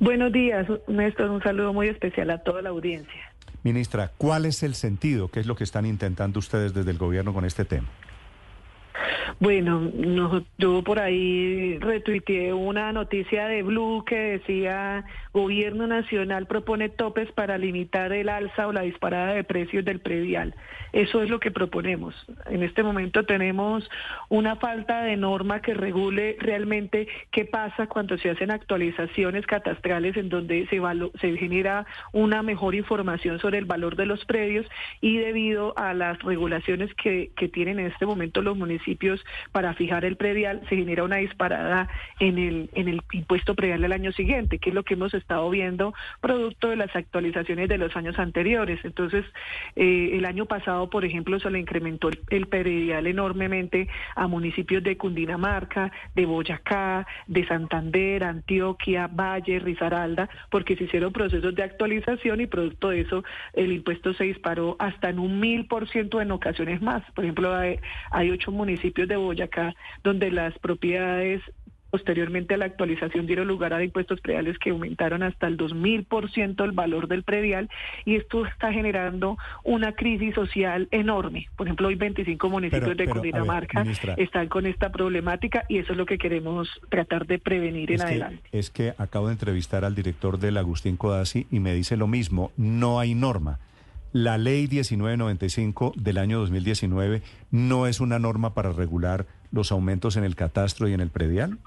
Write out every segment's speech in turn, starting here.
Buenos días, Néstor. Un saludo muy especial a toda la audiencia. Ministra, ¿cuál es el sentido? ¿Qué es lo que están intentando ustedes desde el gobierno con este tema? Bueno, no, yo por ahí retuiteé una noticia de Blue que decía Gobierno Nacional propone topes para limitar el alza o la disparada de precios del predial. Eso es lo que proponemos. En este momento tenemos una falta de norma que regule realmente qué pasa cuando se hacen actualizaciones catastrales en donde se, se genera una mejor información sobre el valor de los predios y debido a las regulaciones que, que tienen en este momento los municipios para fijar el predial, se genera una disparada en el, en el impuesto predial del año siguiente, que es lo que hemos estado viendo producto de las actualizaciones de los años anteriores. Entonces, eh, el año pasado, por ejemplo, se le incrementó el, predial enormemente a municipios de Cundinamarca, de Boyacá, de Santander, Antioquia, Valle, Risaralda, porque se hicieron procesos de actualización y producto de eso el impuesto se disparó hasta en un mil por ciento en ocasiones más. Por ejemplo, hay ocho municipios de Boyacá, donde las propiedades posteriormente a la actualización dieron lugar a impuestos prediales que aumentaron hasta el 2000% el valor del predial y esto está generando una crisis social enorme. Por ejemplo, hoy 25 municipios de Cundinamarca están con esta problemática y eso es lo que queremos tratar de prevenir en adelante. Es que acabo de entrevistar al director del Agustín Codazzi y me dice lo mismo, no hay norma. La ley 1995 del año 2019 no es una norma para regular los aumentos en el catastro y en el predial.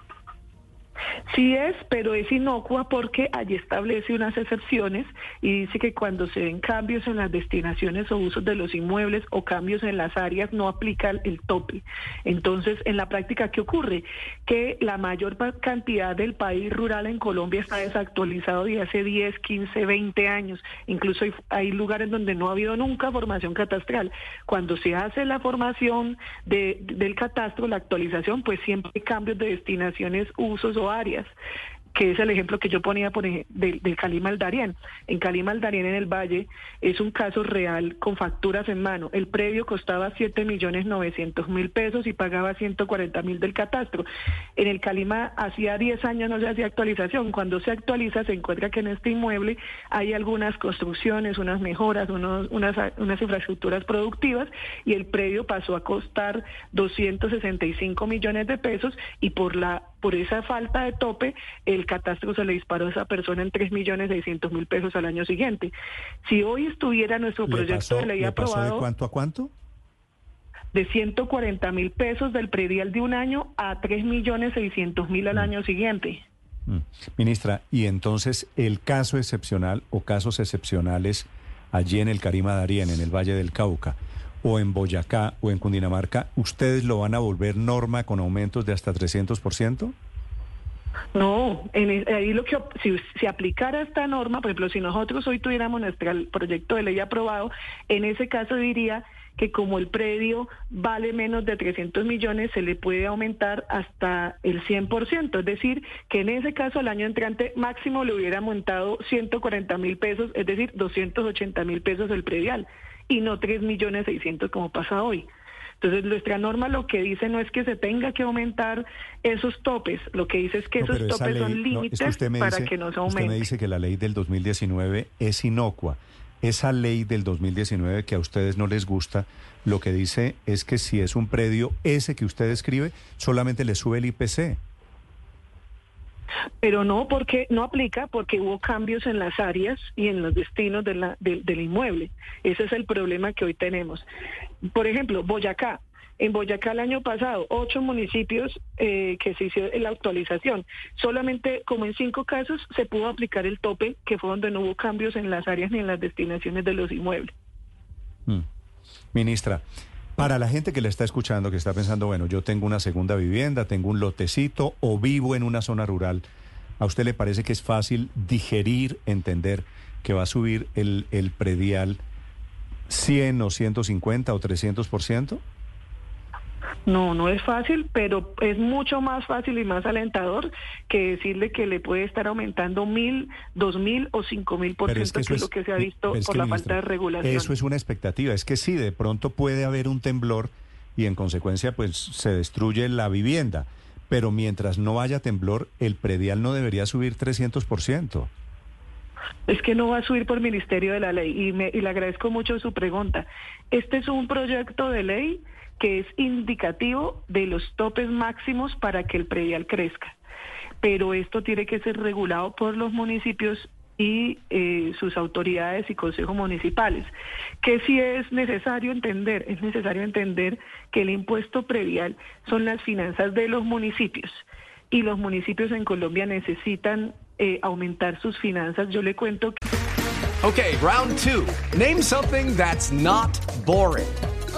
Sí es, pero es inocua porque allí establece unas excepciones y dice que cuando se den cambios en las destinaciones o usos de los inmuebles o cambios en las áreas no aplica el tope. Entonces, en la práctica, ¿qué ocurre? Que la mayor cantidad del país rural en Colombia está desactualizado de hace 10, 15, 20 años. Incluso hay, lugares donde no ha habido nunca formación catastral. Cuando se hace la formación del catastro, la actualización, pues siempre hay cambios de destinaciones, usos o áreas que es el ejemplo que yo ponía por ejemplo, del, del Cali Maldarién. En Cali Maldarién, en el Valle, es un caso real con facturas en mano. El previo costaba 7 millones 900 mil pesos y pagaba 140 mil del catastro. En el Calima hacía 10 años no se hacía actualización. Cuando se actualiza se encuentra que en este inmueble hay algunas construcciones, unas mejoras, unas, unas infraestructuras productivas y el previo pasó a costar 265 millones de pesos y por la por esa falta de tope, el catastro se le disparó a esa persona en 3 millones 600 mil pesos al año siguiente. Si hoy estuviera nuestro proyecto de ley aprobado... ¿De cuánto a cuánto? De 140 mil pesos del predial de un año a 3 millones 600 mil al mm. año siguiente. Mm. Ministra, y entonces el caso excepcional o casos excepcionales allí en el Carima Darien, en el Valle del Cauca, o en Boyacá o en Cundinamarca, ¿ustedes lo van a volver norma con aumentos de hasta 300%? No, en, ahí lo que si se aplicara esta norma, por ejemplo, si nosotros hoy tuviéramos nuestro proyecto de ley aprobado, en ese caso diría que como el predio vale menos de 300 millones, se le puede aumentar hasta el 100%. Es decir, que en ese caso el año entrante máximo le hubiera aumentado 140 mil pesos, es decir, 280 mil pesos el predial y no 3 millones 600 como pasa hoy. Entonces, nuestra norma lo que dice no es que se tenga que aumentar esos topes, lo que dice es que esos topes son límites para que no se aumente. Usted me dice que la ley del 2019 es inocua. Esa ley del 2019 que a ustedes no les gusta, lo que dice es que si es un predio, ese que usted escribe, solamente le sube el IPC. Pero no porque no aplica porque hubo cambios en las áreas y en los destinos de la, del inmueble. Ese es el problema que hoy tenemos. Por ejemplo, Boyacá. En Boyacá el año pasado, ocho municipios eh, que se hizo la actualización. Solamente como en cinco casos se pudo aplicar el tope, que fue donde no hubo cambios en las áreas ni en las destinaciones de los inmuebles. Mm. Ministra, Para la gente que le está escuchando, que está pensando, bueno, yo tengo una segunda vivienda, tengo un lotecito o vivo en una zona rural, ¿a usted le parece que es fácil digerir, entender que va a subir el, el predial 100 o 150 o 300%? No, no es fácil, pero es mucho más fácil y más alentador que decirle que le puede estar aumentando mil, dos mil o cinco mil por ciento, que es lo que se ha visto por la falta de regulación. Eso es una expectativa. Es que sí, de pronto puede haber un temblor y en consecuencia pues se destruye la vivienda. Pero mientras no haya temblor, el predial no debería subir 300%. Es que no va a subir por Ministerio de la Ley y, me, y le agradezco mucho su pregunta. Este es un proyecto de ley que es indicativo de los topes máximos para que el predial crezca. Pero esto tiene que ser regulado por los municipios y eh, sus autoridades y consejos municipales. Que sí es necesario entender, es necesario entender que el impuesto predial son las finanzas de los municipios y los municipios en Colombia necesitan eh, aumentar sus finanzas. Yo le cuento que... Okay, round two. Name something that's not boring.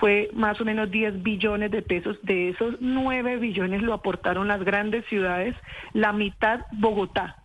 fue más o menos 10 billones de pesos. De esos 9 billones lo aportaron las grandes ciudades, la mitad Bogotá.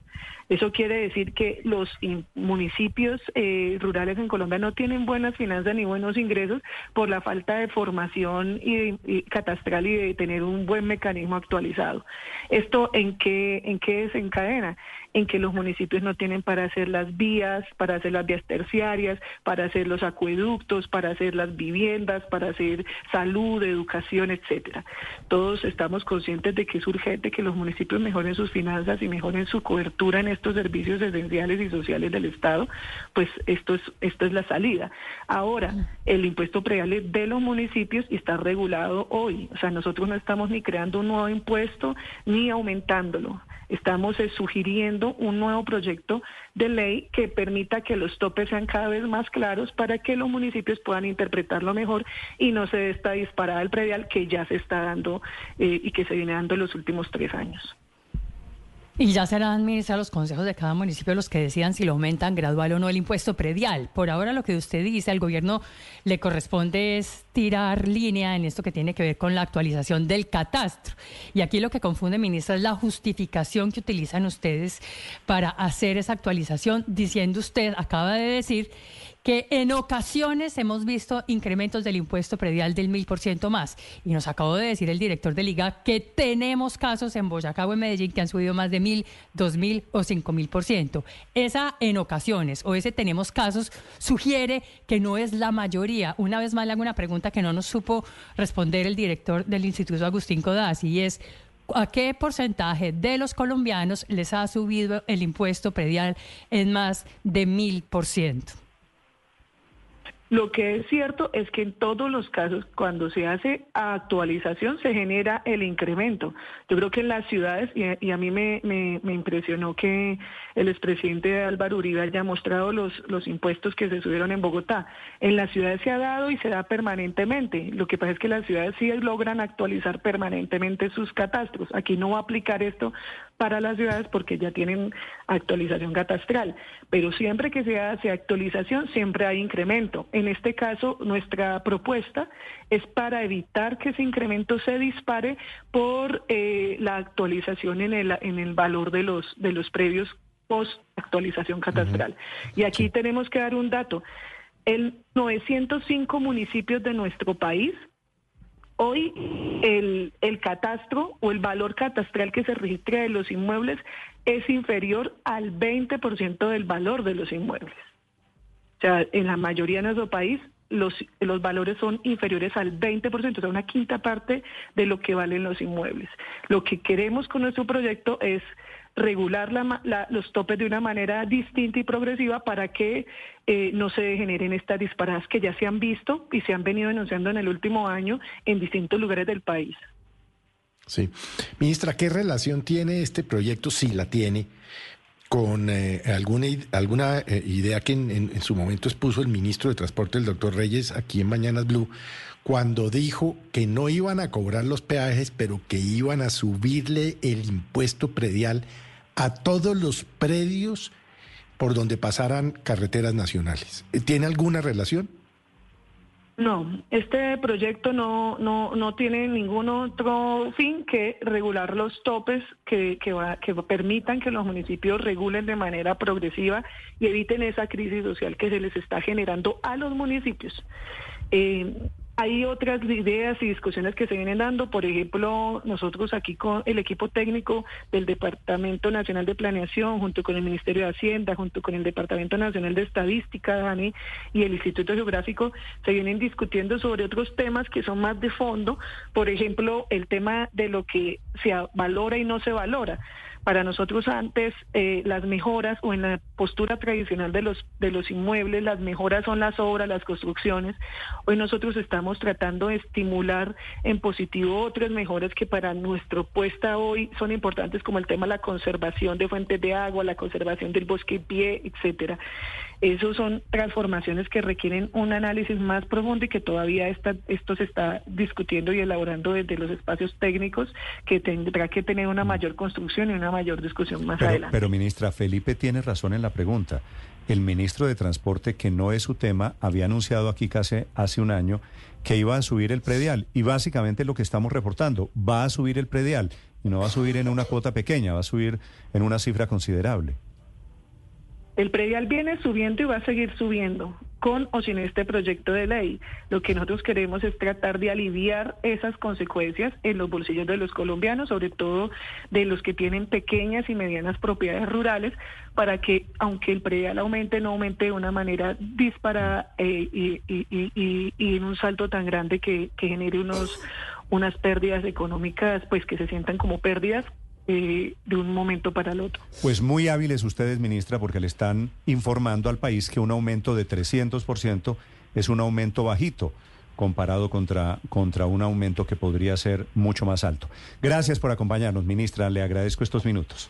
Eso quiere decir que los municipios eh, rurales en Colombia no tienen buenas finanzas ni buenos ingresos por la falta de formación y, catastral y de tener un buen mecanismo actualizado. ¿Esto en qué, en qué desencadena? En que los municipios no tienen para hacer las vías, para hacer las vías terciarias, para hacer los acueductos, para hacer las viviendas, para hacer salud, educación, etcétera. Todos estamos conscientes de que es urgente que los municipios mejoren sus finanzas y mejoren su cobertura en estos servicios esenciales y sociales del Estado, pues esto es esto es la salida. Ahora, el impuesto predial es de los municipios y está regulado hoy, o sea, nosotros no estamos ni creando un nuevo impuesto ni aumentándolo. Estamos eh, sugiriendo un nuevo proyecto de ley que permita que los topes sean cada vez más claros para que los municipios puedan interpretarlo mejor y no se dé esta disparada del predial que ya se está dando eh, y que se viene dando en los últimos tres años. Y ya serán, ministra, los consejos de cada municipio los que decidan si lo aumentan gradual o no el impuesto predial. Por ahora lo que usted dice, al gobierno le corresponde es tirar línea en esto que tiene que ver con la actualización del catastro. Y aquí lo que confunde, ministra, es la justificación que utilizan ustedes para hacer esa actualización, diciendo usted, acaba de decir que en ocasiones hemos visto incrementos del impuesto predial del mil por ciento más. Y nos acabó de decir el director de Liga que tenemos casos en Boyacá o en Medellín que han subido más de mil, dos mil o cinco mil por ciento. Esa en ocasiones o ese tenemos casos sugiere que no es la mayoría. Una vez más le hago una pregunta que no nos supo responder el director del Instituto Agustín Codazzi y es ¿A qué porcentaje de los colombianos les ha subido el impuesto predial en más de mil por ciento? Lo que es cierto es que en todos los casos, cuando se hace actualización, se genera el incremento. Yo creo que en las ciudades, y a, mí me, impresionó que el expresidente Álvaro Uribe haya mostrado los, los impuestos que se subieron en Bogotá. En las ciudades se ha dado y se da permanentemente. Lo que pasa es que las ciudades sí logran actualizar permanentemente sus catastros. Aquí no va a aplicar esto para las ciudades porque ya tienen actualización catastral. Pero siempre que se hace actualización, siempre hay incremento. En este caso, nuestra propuesta es para evitar que ese incremento se dispare por eh, la actualización en el, en el valor de los, de los previos post actualización catastral. Y aquí tenemos que dar un dato. El 905 municipios de nuestro país Hoy el, el, catastro o el valor catastral que se registra de los inmuebles es inferior al 20% del valor de los inmuebles. O sea, en la mayoría de nuestro país los, los valores son inferiores al 20%, o sea, una quinta parte de lo que valen los inmuebles. Lo que queremos con nuestro proyecto es regular los topes de una manera distinta y progresiva para que eh, no se generen estas disparadas que ya se han visto y se han venido denunciando en el último año en distintos lugares del país. Sí. Ministra, ¿qué relación tiene este proyecto, si la tiene, con eh, alguna, alguna eh, idea que en, su momento expuso el ministro de Transporte, el doctor Reyes, aquí en Mañanas Blue, cuando dijo que no iban a cobrar los peajes, pero que iban a subirle el impuesto predial a todos los predios por donde pasaran carreteras nacionales. ¿Tiene alguna relación? No, este proyecto no, no, no tiene ningún otro fin que regular los topes que, que, permitan que los municipios regulen de manera progresiva y eviten esa crisis social que se les está generando a los municipios. Eh, hay otras ideas y discusiones que se vienen dando, por ejemplo, nosotros aquí con el equipo técnico del Departamento Nacional de Planeación, junto con el Ministerio de Hacienda, junto con el Departamento Nacional de Estadística, Dani, y el Instituto Geográfico, se vienen discutiendo sobre otros temas que son más de fondo, por ejemplo, el tema de lo que se valora y no se valora. Para nosotros antes eh, las mejoras o en la postura tradicional de los de los inmuebles las mejoras son las obras, las construcciones. Hoy nosotros estamos tratando de estimular en positivo otras mejoras que para nuestro puesta hoy son importantes como el tema de la conservación de fuentes de agua, la conservación del bosque pie, etcétera. Esos son transformaciones que requieren un análisis más profundo y que todavía está, esto se está discutiendo y elaborando desde los espacios técnicos que tendrá que tener una mayor construcción y una mayor discusión más adelante. Pero ministra, Felipe tiene razón en la pregunta. El ministro de Transporte, que no es su tema, había anunciado aquí casi hace un año que iba a subir el predial. Y básicamente lo que estamos reportando, va a subir el predial. Y no va a subir en una cuota pequeña, va a subir en una cifra considerable. El predial viene subiendo y va a seguir subiendo, con o sin este proyecto de ley. Lo que nosotros queremos es tratar de aliviar esas consecuencias en los bolsillos de los colombianos, sobre todo de los que tienen pequeñas y medianas propiedades rurales, para que, aunque el predial aumente, no aumente de una manera disparada eh, y, en un salto tan grande que, genere unas pérdidas económicas, pues que se sientan como pérdidas de un momento para el otro. Pues muy hábiles ustedes, ministra, porque le están informando al país que un aumento de 300% es un aumento bajito comparado contra, contra un aumento que podría ser mucho más alto. Gracias por acompañarnos, ministra. Le agradezco estos minutos.